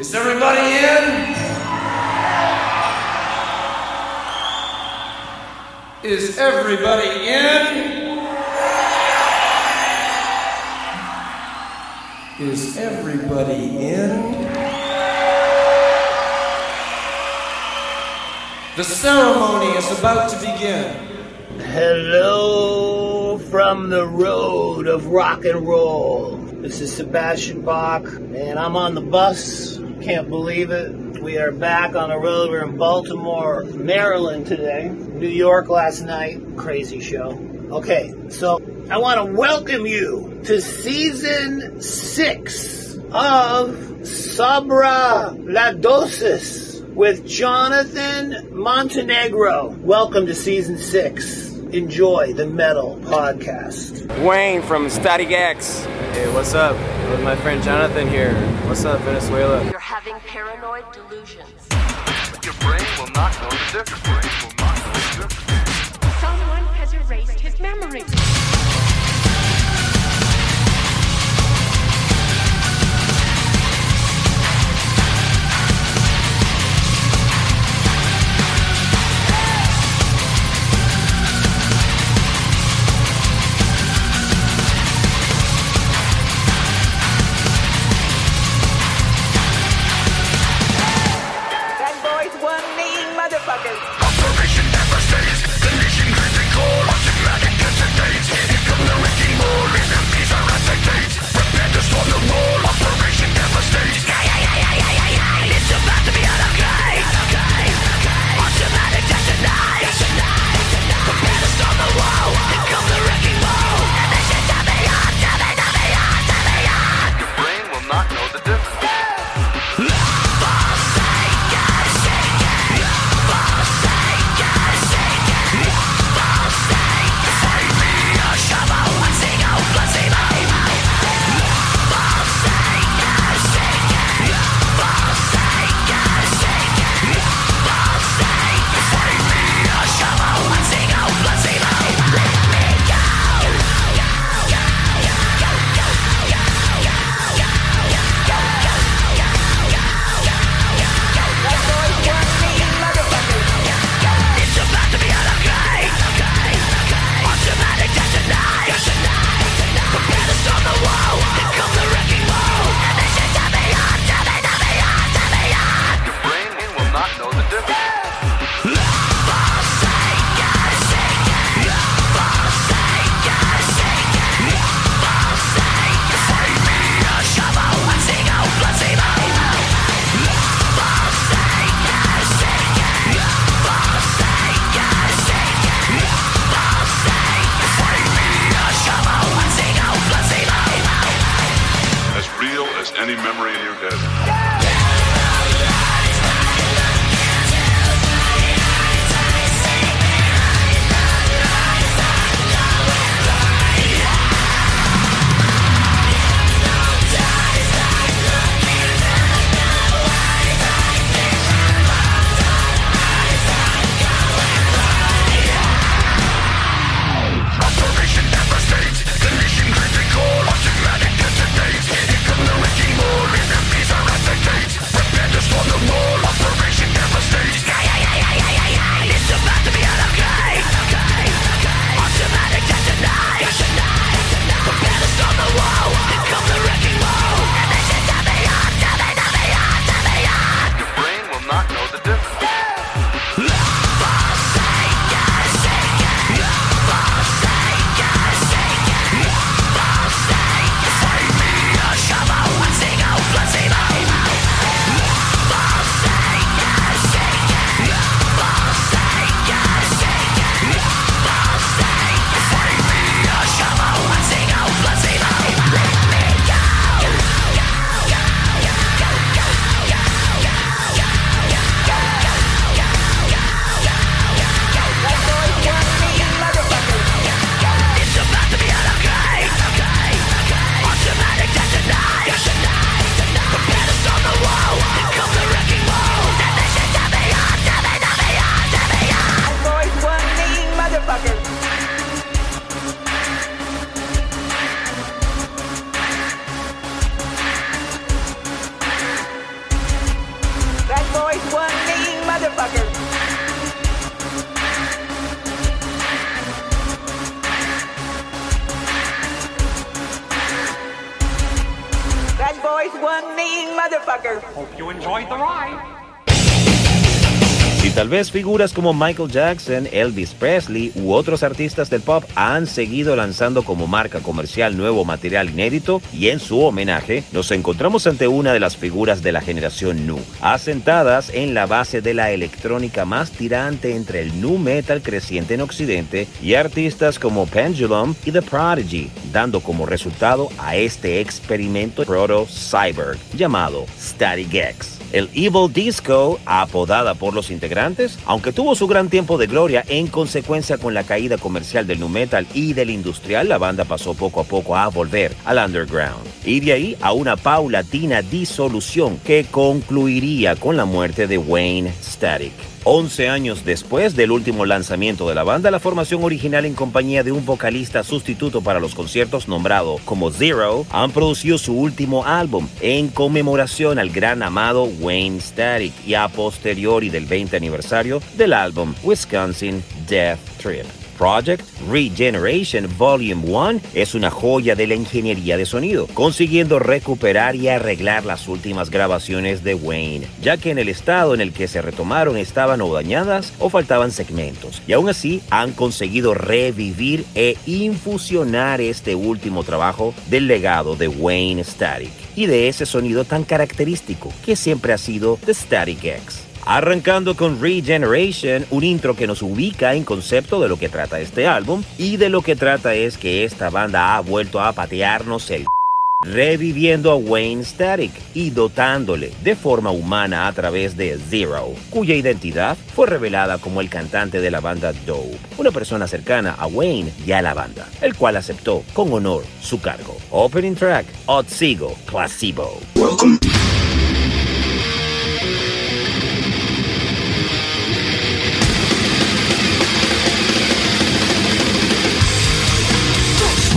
Is everybody in? Is everybody in? Is everybody in? The ceremony is about to begin. Hello from the road of rock and roll. This is Sebastian Bach, and I'm on the bus. Can't believe it. We are back on the road. We're in Baltimore, Maryland today. New York last night. Crazy show. Okay, so I want to welcome you to season six of Sabra La Dosis with Jonathan Montenegro. Welcome to season six. Enjoy the Metal Podcast. Wayne from Static X. Hey, what's up? With my friend Jonathan here. What's up, Venezuela? You're having paranoid delusions. Your brain will not know the difference. Vez figuras como Michael Jackson, Elvis Presley u otros artistas del pop han seguido lanzando como marca comercial nuevo material inédito y en su homenaje nos encontramos ante una de las figuras de la generación nu, asentadas en la base de la electrónica más tirante entre el nu metal creciente en Occidente y artistas como Pendulum y The Prodigy, dando como resultado a este experimento proto-cyborg llamado Static X. El Evil Disco, apodada por los integrantes, aunque tuvo su gran tiempo de gloria en consecuencia con la caída comercial del nu metal y del industrial, la banda pasó poco a poco a volver al underground. Y de ahí a una paulatina disolución que concluiría con la muerte de Wayne Static. 11 años después del último lanzamiento de la banda, la formación original en compañía de un vocalista sustituto para los conciertos nombrado como Zero, han producido su último álbum en conmemoración al gran amado Wayne Static y a posteriori del 20 aniversario del álbum Wisconsin Death Trip. Project Regeneration Volume 1 es una joya de la ingeniería de sonido, consiguiendo recuperar y arreglar las últimas grabaciones de Wayne, ya que en el estado en el que se retomaron estaban o dañadas o faltaban segmentos, y aún así han conseguido revivir e infusionar este último trabajo del legado de Wayne Static y de ese sonido tan característico que siempre ha sido The Static X. Arrancando con Regeneration, un intro que nos ubica en concepto de lo que trata este álbum y de lo que trata es que esta banda ha vuelto a patearnos el reviviendo a Wayne Static y dotándole de forma humana a través de Zero, cuya identidad fue revelada como el cantante de la banda Dope, una persona cercana a Wayne y a la banda, el cual aceptó con honor su cargo. Opening track, Otsigo Placebo. Welcome.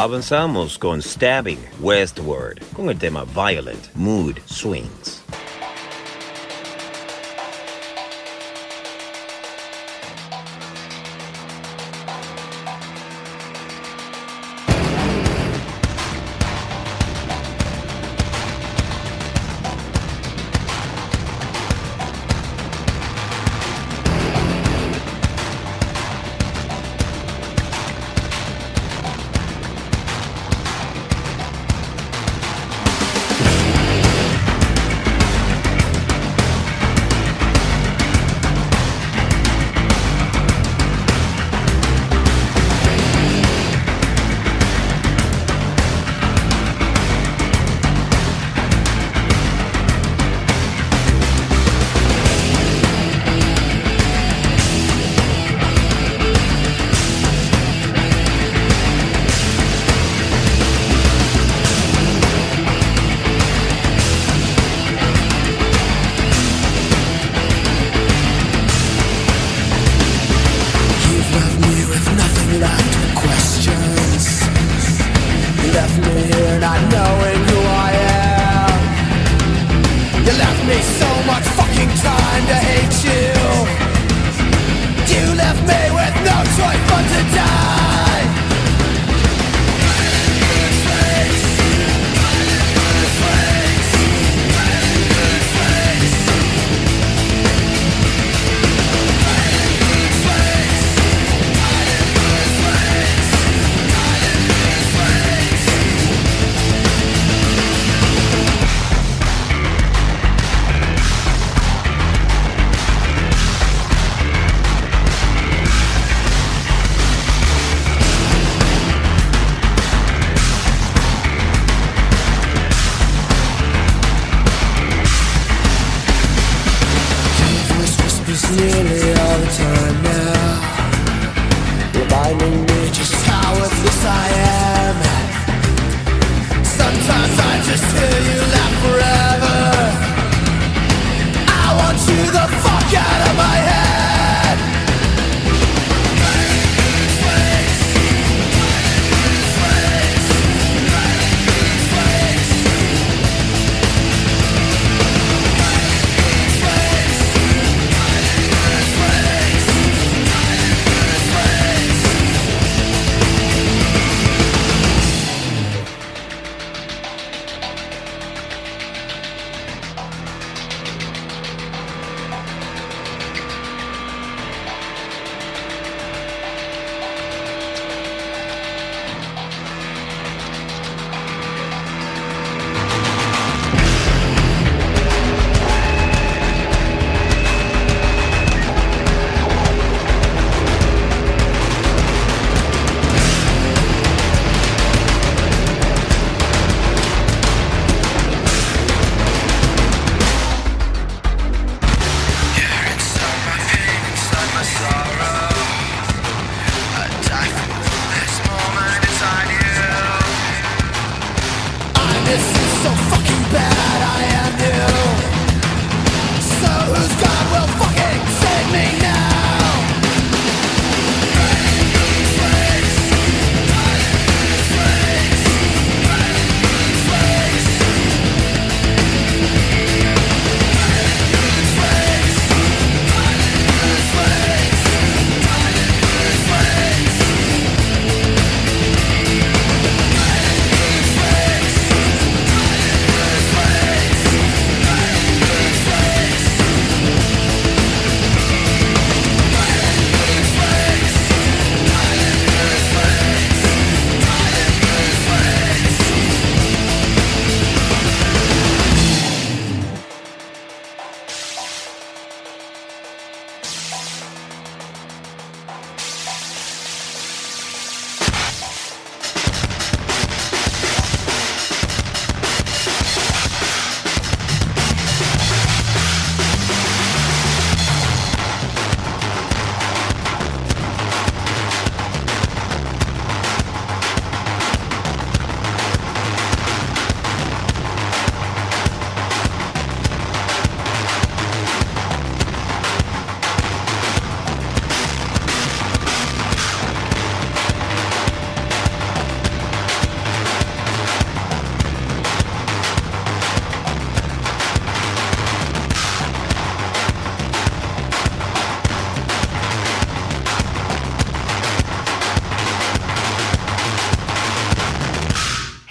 Avanzamos con Stabbing Westward con el tema Violent Mood Swings.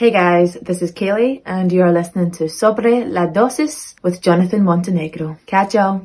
Hey guys, this is Kaylee and you're listening to Sobre la Dosis with Jonathan Montenegro. Catch y'all.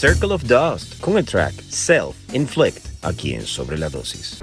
Circle of Dust con el track Self Inflict aquí en Sobre la Dosis.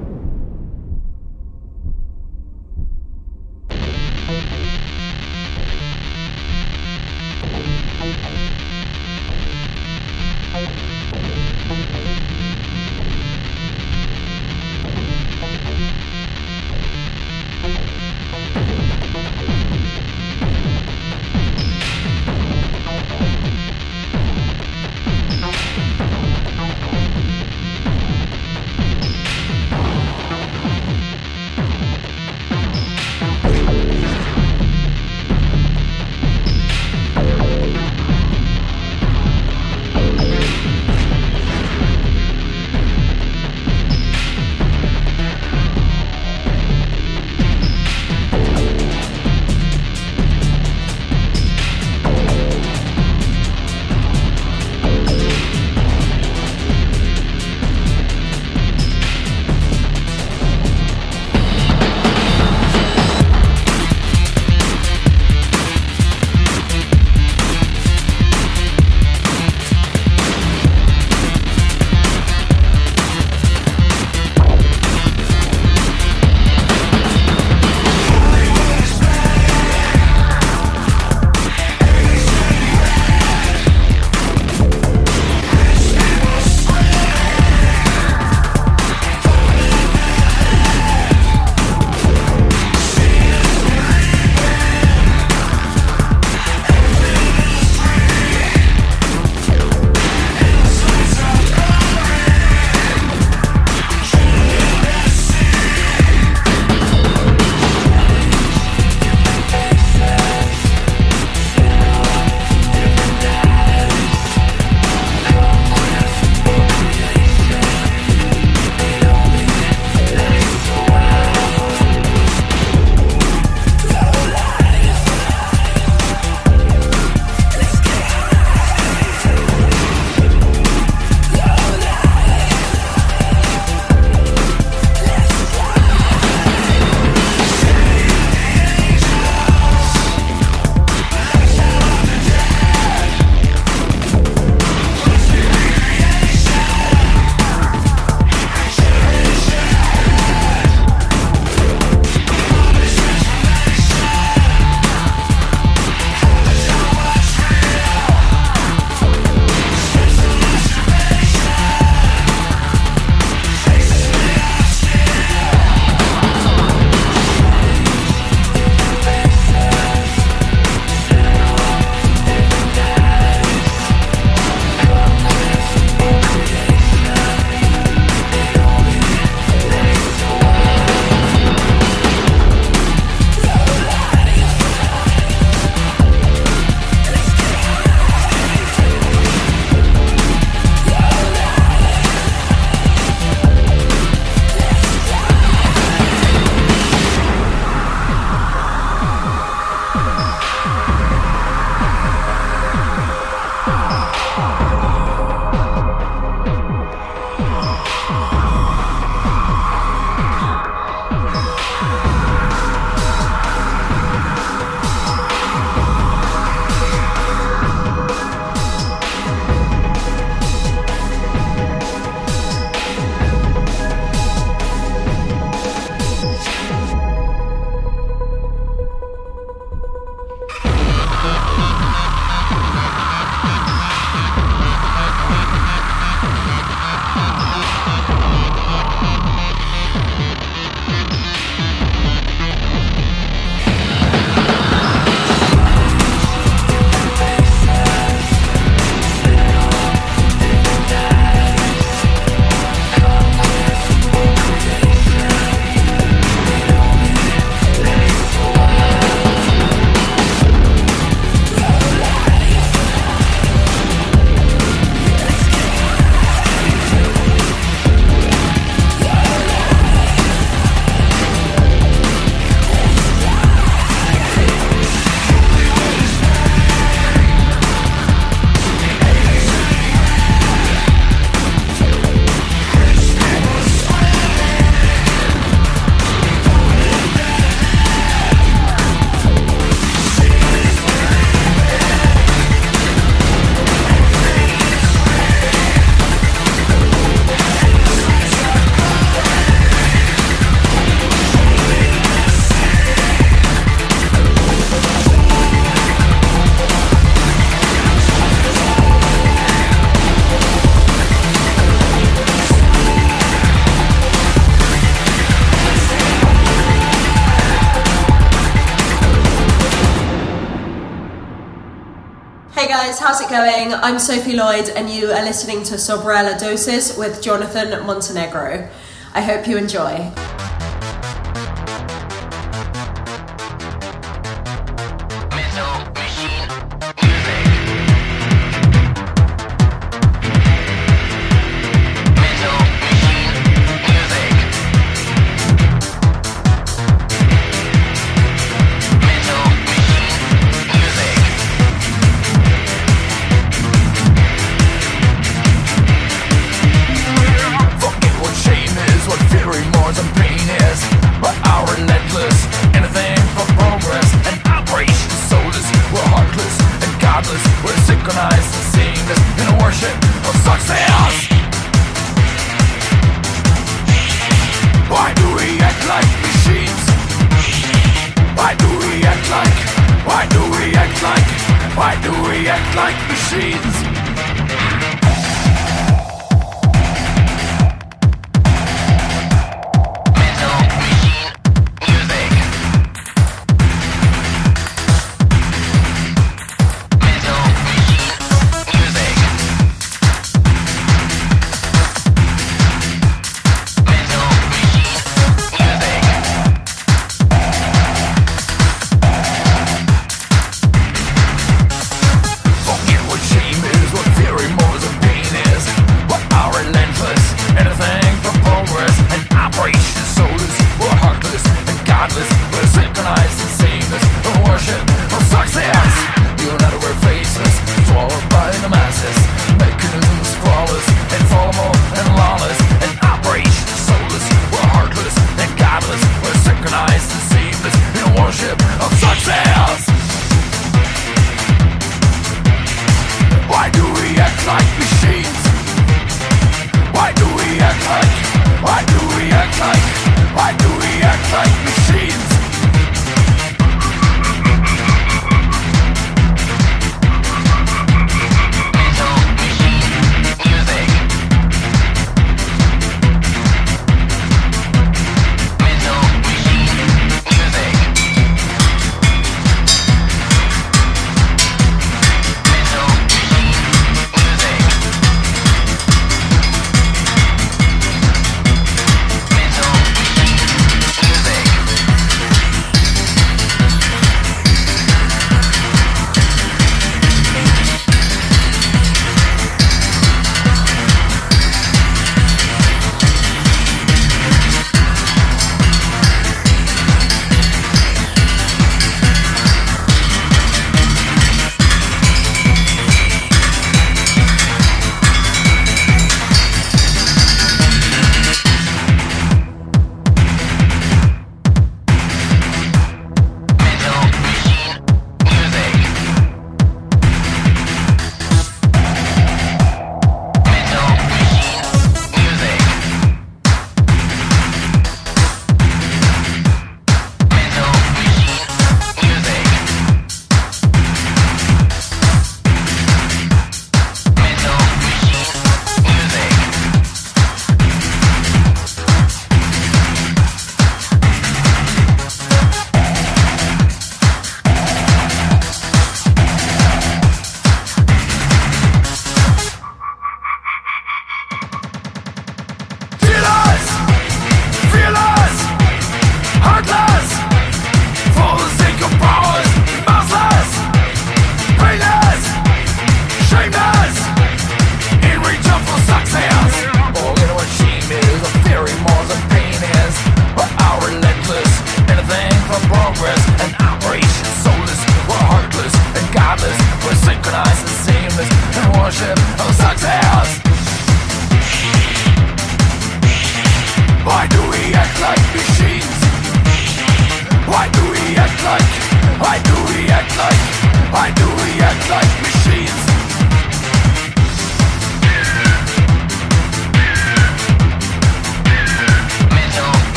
going? I'm Sophie Lloyd, and you are listening to Sobrella Dosis with Jonathan Montenegro. I hope you enjoy.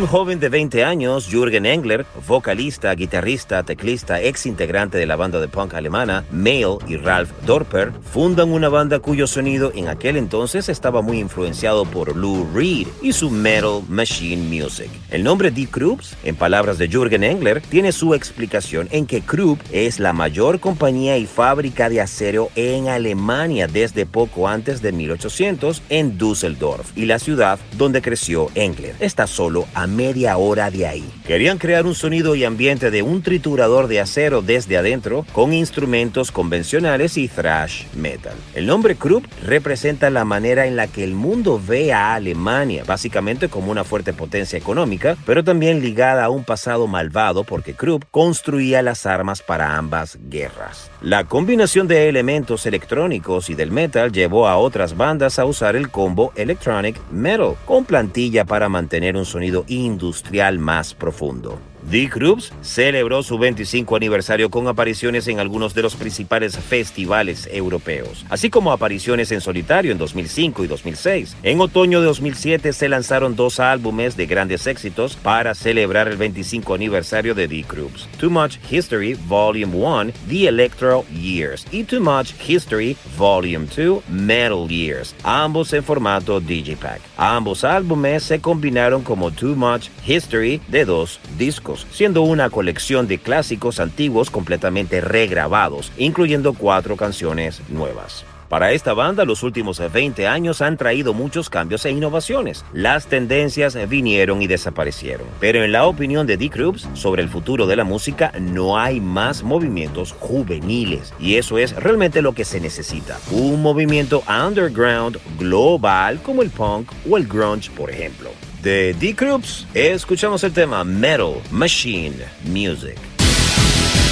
Un joven de 20 años, Jürgen Engler, vocalista, guitarrista, teclista, ex integrante de la banda de punk alemana Mail y Ralph Dorper, fundan una banda cuyo sonido en aquel entonces estaba muy influenciado por Lou Reed y su metal machine music. El nombre Die Krupps, en palabras de Jürgen Engler, tiene su explicación en que Krupp es la mayor compañía y fábrica de acero en Alemania desde poco antes de 1800 en Düsseldorf y la ciudad donde creció Engler. Está solo a media hora de ahí. Querían crear un sonido y ambiente de un triturador de acero desde adentro con instrumentos convencionales y thrash metal. El nombre Krupp representa la manera en la que el mundo ve a Alemania, básicamente como una fuerte potencia económica, pero también ligada a un pasado malvado porque Krupp construía las armas para ambas guerras. La combinación de elementos electrónicos y del metal llevó a otras bandas a usar el combo electronic metal con plantilla para mantener un sonido industrial más profundo. The Krupps celebró su 25 aniversario con apariciones en algunos de los principales festivales europeos, así como apariciones en solitario en 2005 y 2006. En otoño de 2007 se lanzaron dos álbumes de grandes éxitos para celebrar el 25 aniversario de The Krupps: Too Much History Volume 1, The Electro Years, y Too Much History Volume 2, Metal Years, ambos en formato Digipack. Ambos álbumes se combinaron como Too Much History de dos discos siendo una colección de clásicos antiguos completamente regrabados, incluyendo cuatro canciones nuevas. Para esta banda, los últimos 20 años han traído muchos cambios e innovaciones. Las tendencias vinieron y desaparecieron. Pero en la opinión de The Krupps sobre el futuro de la música, no hay más movimientos juveniles. Y eso es realmente lo que se necesita. Un movimiento underground global como el punk o el grunge, por ejemplo. De The Krupps, escuchamos el tema Metal Machine Music.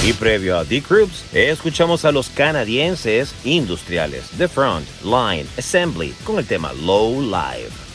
Y previo a The Krupps, escuchamos a los canadienses industriales The Front Line Assembly con el tema Low Live.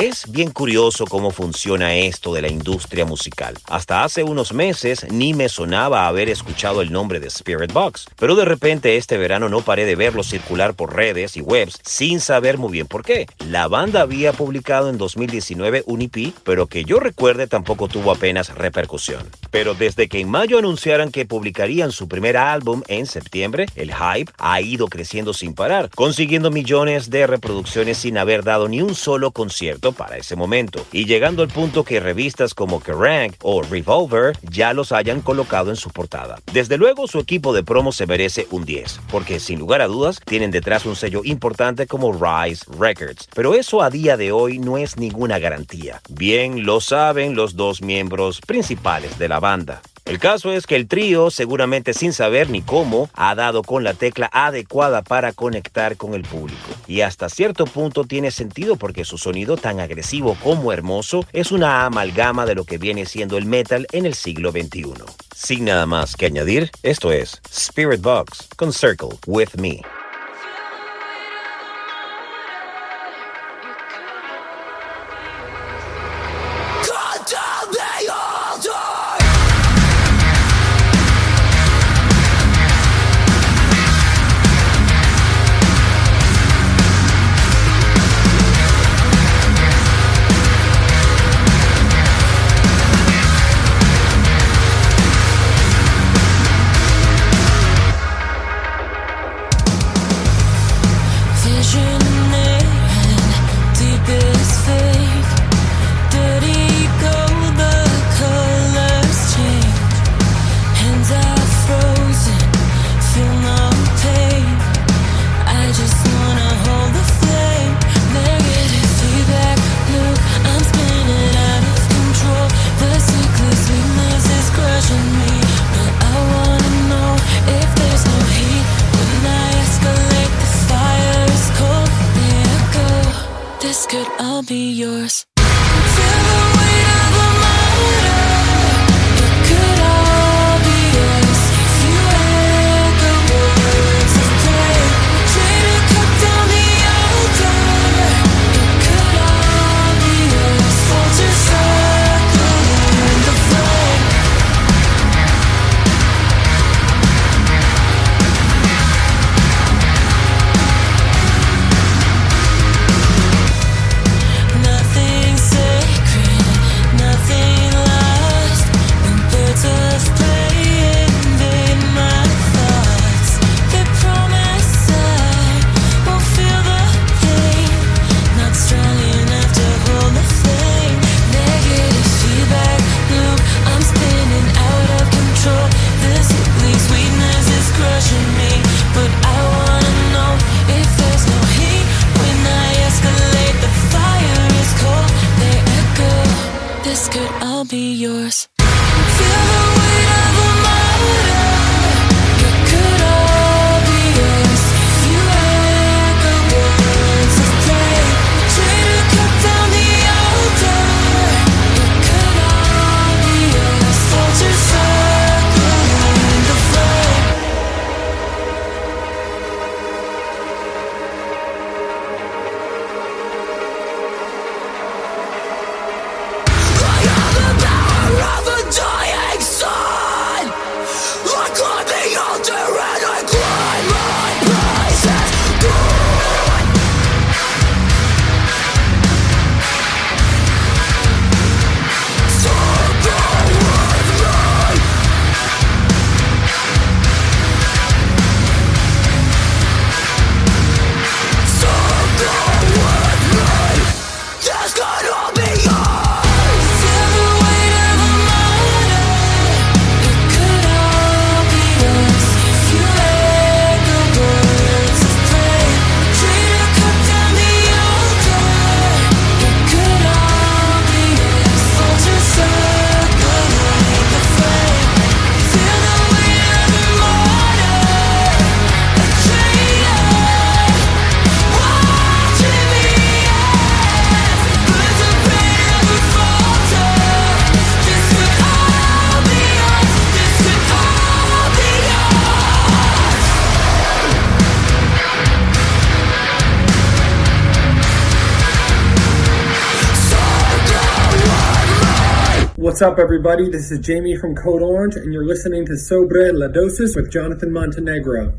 Es bien curioso cómo funciona esto de la industria musical. Hasta hace unos meses ni me sonaba haber escuchado el nombre de Spirit Box, pero de repente este verano no paré de verlo circular por redes y webs sin saber muy bien por qué. La banda había publicado en 2019 un EP, pero que yo recuerde tampoco tuvo apenas repercusión. Pero desde que en mayo anunciaran que publicarían su primer álbum en septiembre, el hype ha ido creciendo sin parar, consiguiendo millones de reproducciones sin haber dado ni un solo concierto para ese momento, y llegando al punto que revistas como Kerrang o Revolver ya los hayan colocado en su portada. Desde luego su equipo de promo se merece un 10, porque sin lugar a dudas tienen detrás un sello importante como Rise Records, pero eso a día de hoy no es ninguna garantía. Bien lo saben los dos miembros principales de la banda. El caso es que el trío, seguramente sin saber ni cómo, ha dado con la tecla adecuada para conectar con el público. Y hasta cierto punto tiene sentido porque su sonido tan agresivo como hermoso es una amalgama de lo que viene siendo el metal en el siglo XXI. Sin nada más que añadir, esto es Spirit Box con Circle With Me. What's up, everybody? This is Jamie from Code Orange, and you're listening to Sobre La Dosis with Jonathan Montenegro.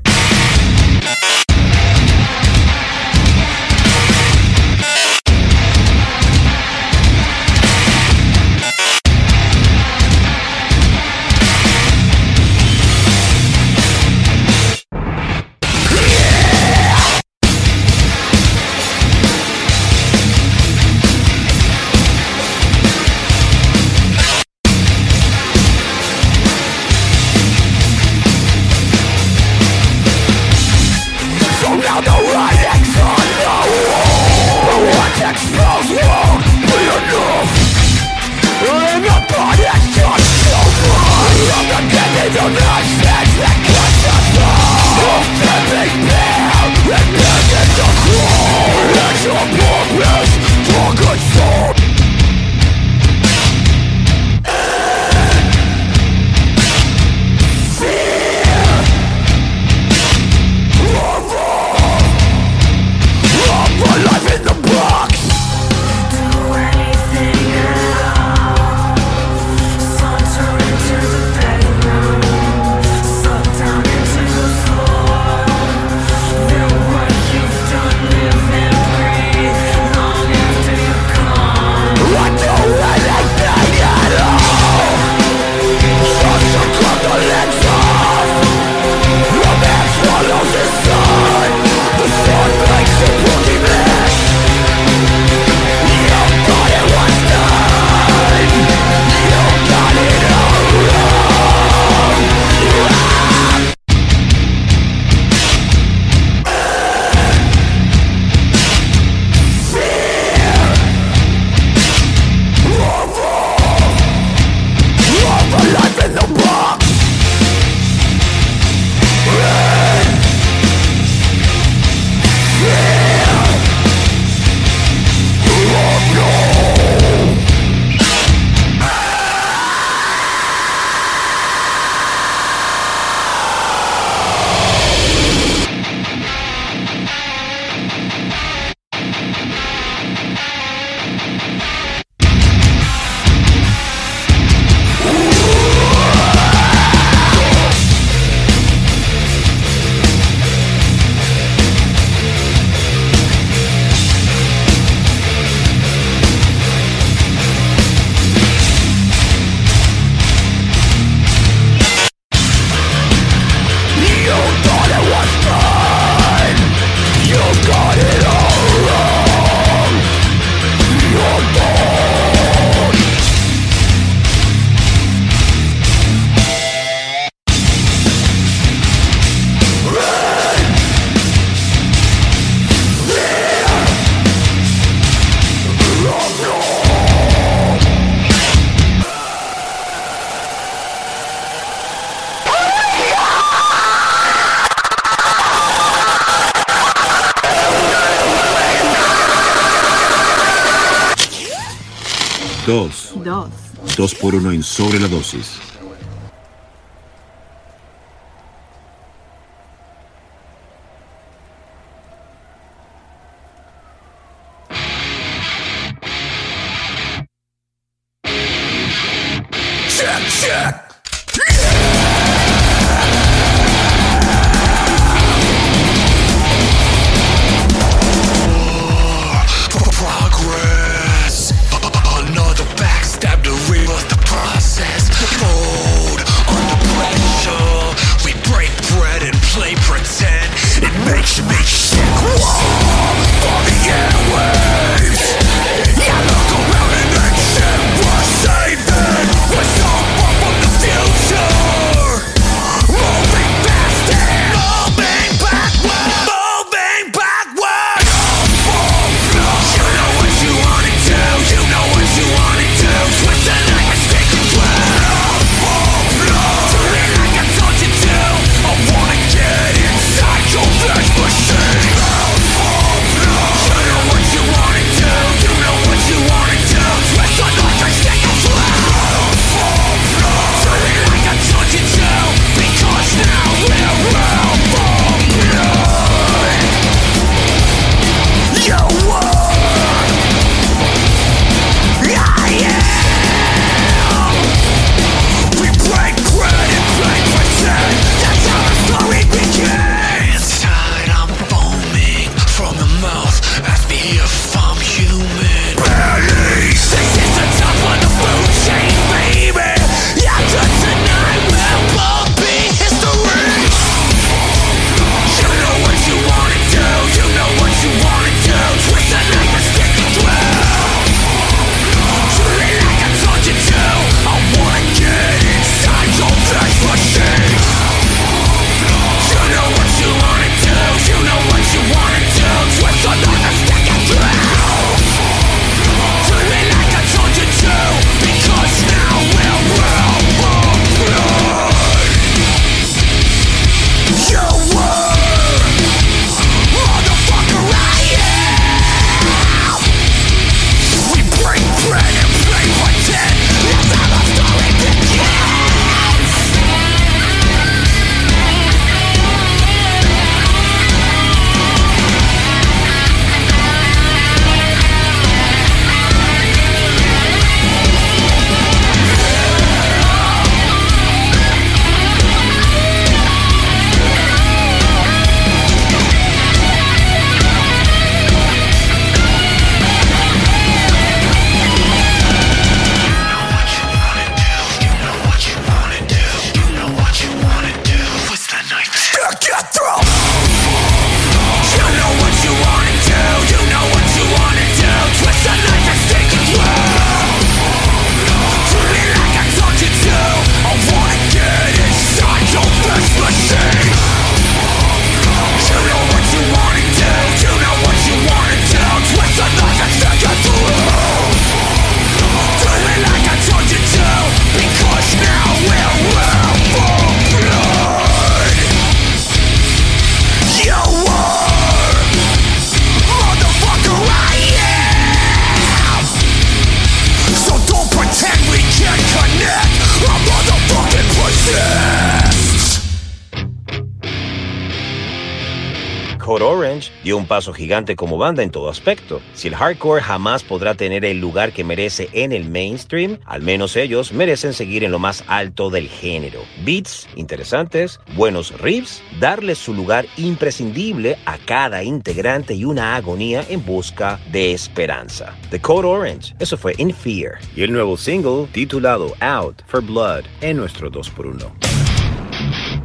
Code Orange dio un paso gigante como banda en todo aspecto. Si el hardcore jamás podrá tener el lugar que merece en el mainstream, al menos ellos merecen seguir en lo más alto del género. Beats interesantes, buenos riffs, darle su lugar imprescindible a cada integrante y una agonía en busca de esperanza. The Code Orange, eso fue In Fear. Y el nuevo single titulado Out for Blood en nuestro 2x1.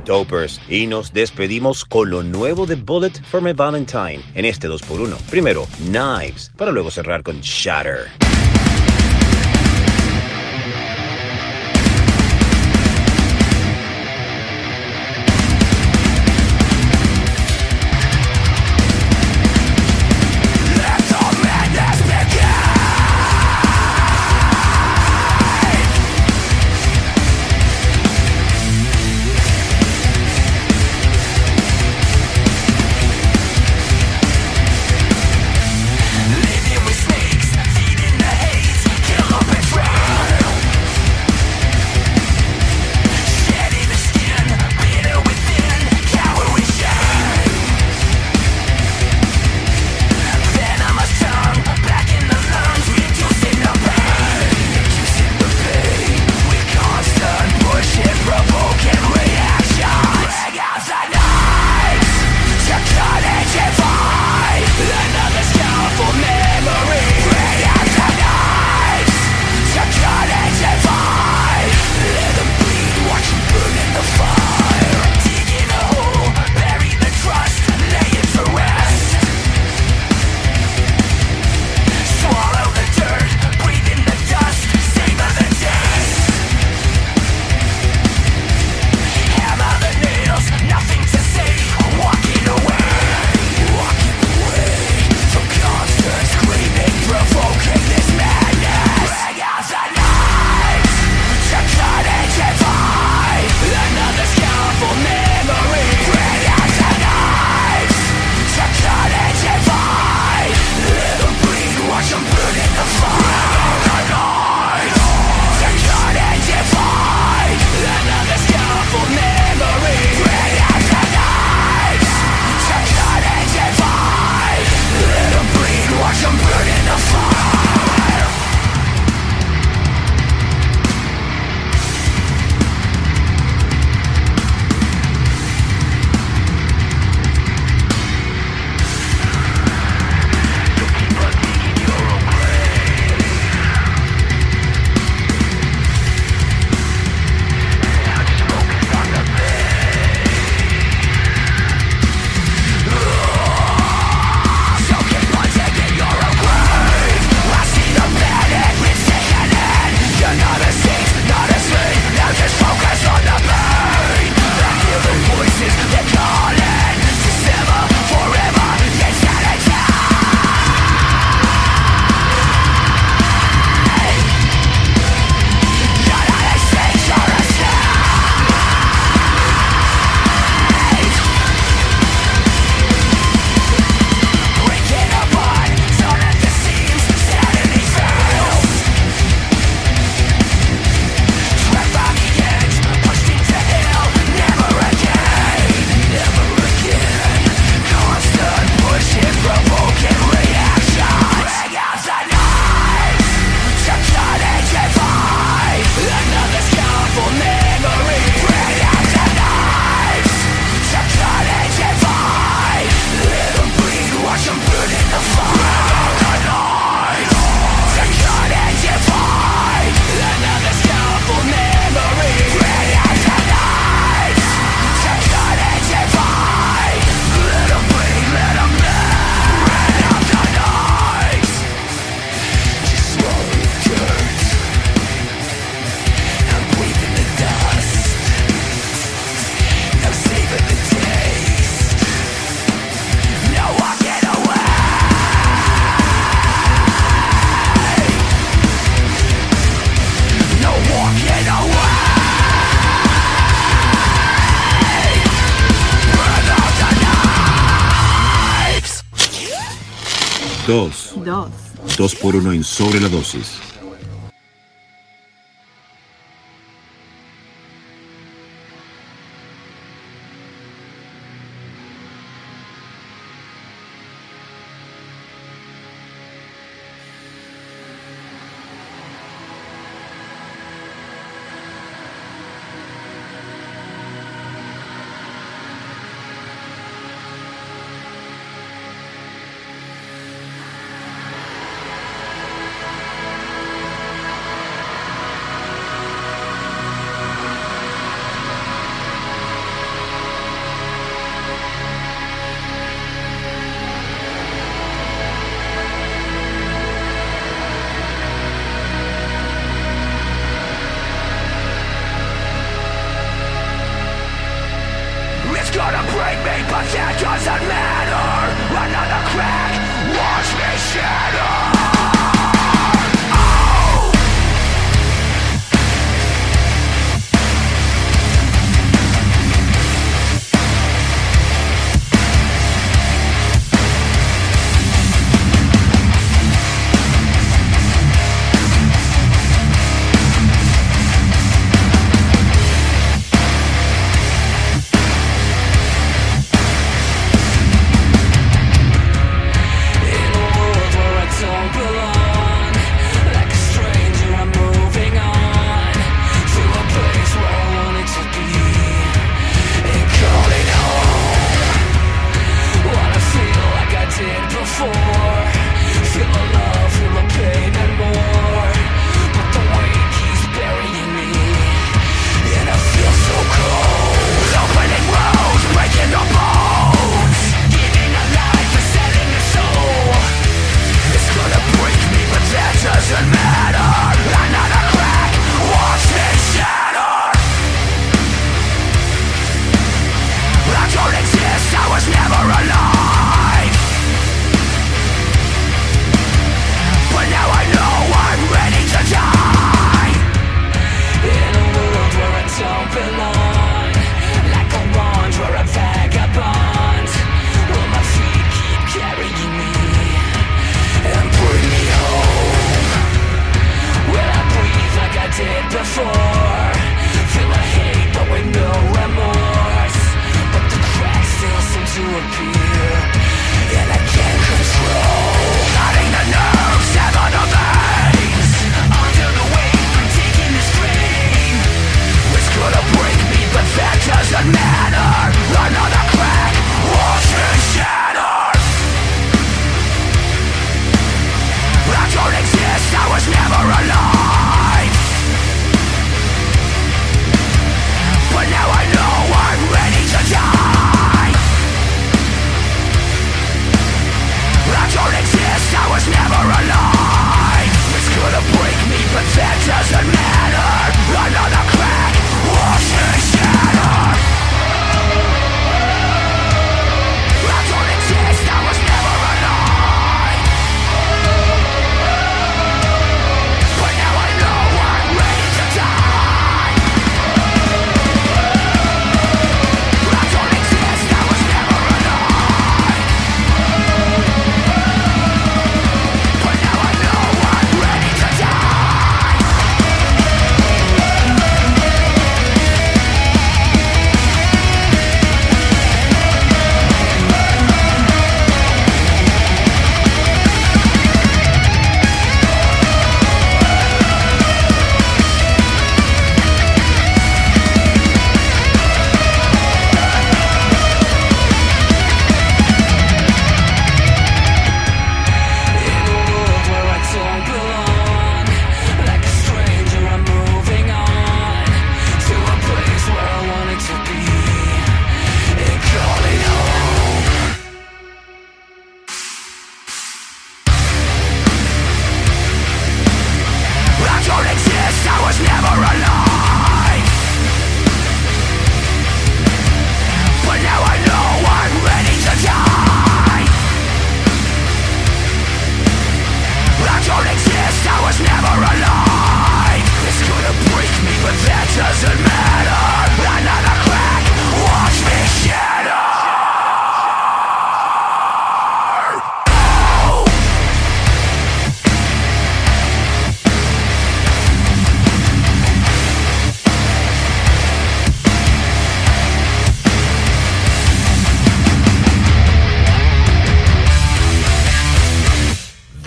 Dopers. Y nos despedimos con lo nuevo de Bullet for My Valentine en este 2x1. Primero, Knives, para luego cerrar con Shatter. Uno en sobre la dosis.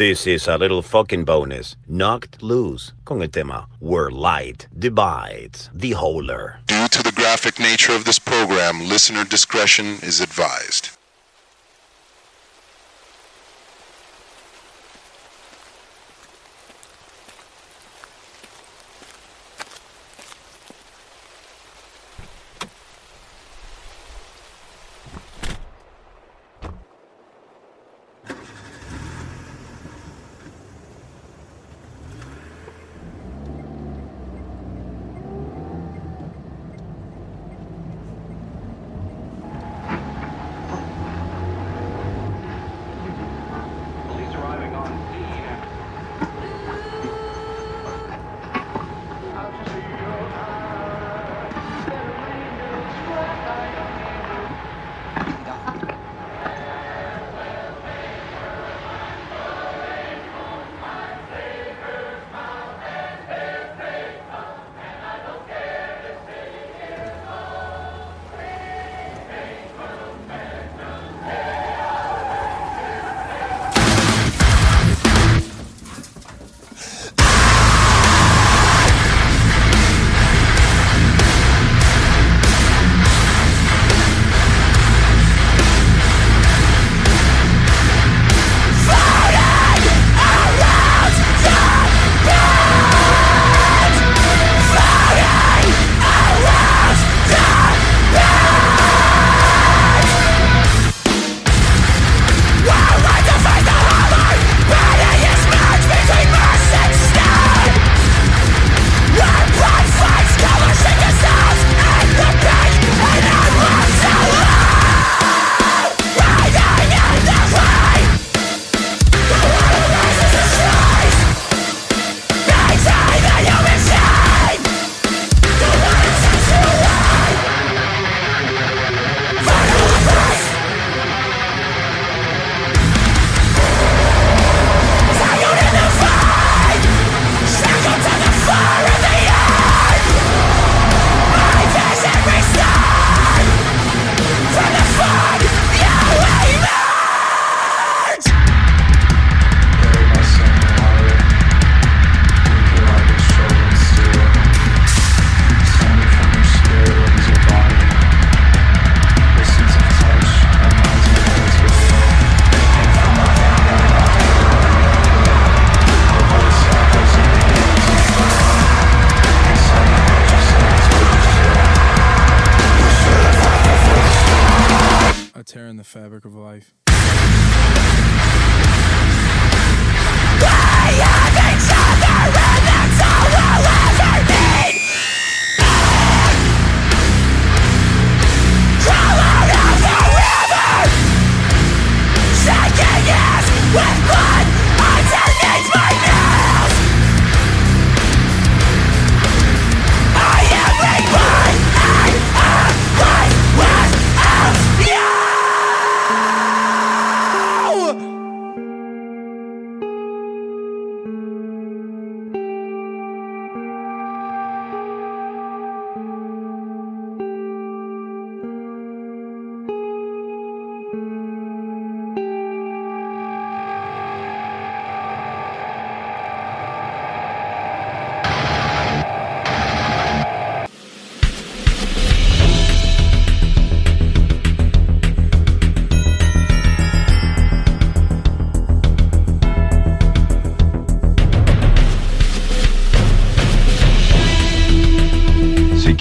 This is a little fucking bonus. Knocked loose con el tema Where Light Divides the Holer. Due to the graphic nature of this program, listener discretion is advised. Fabric of life.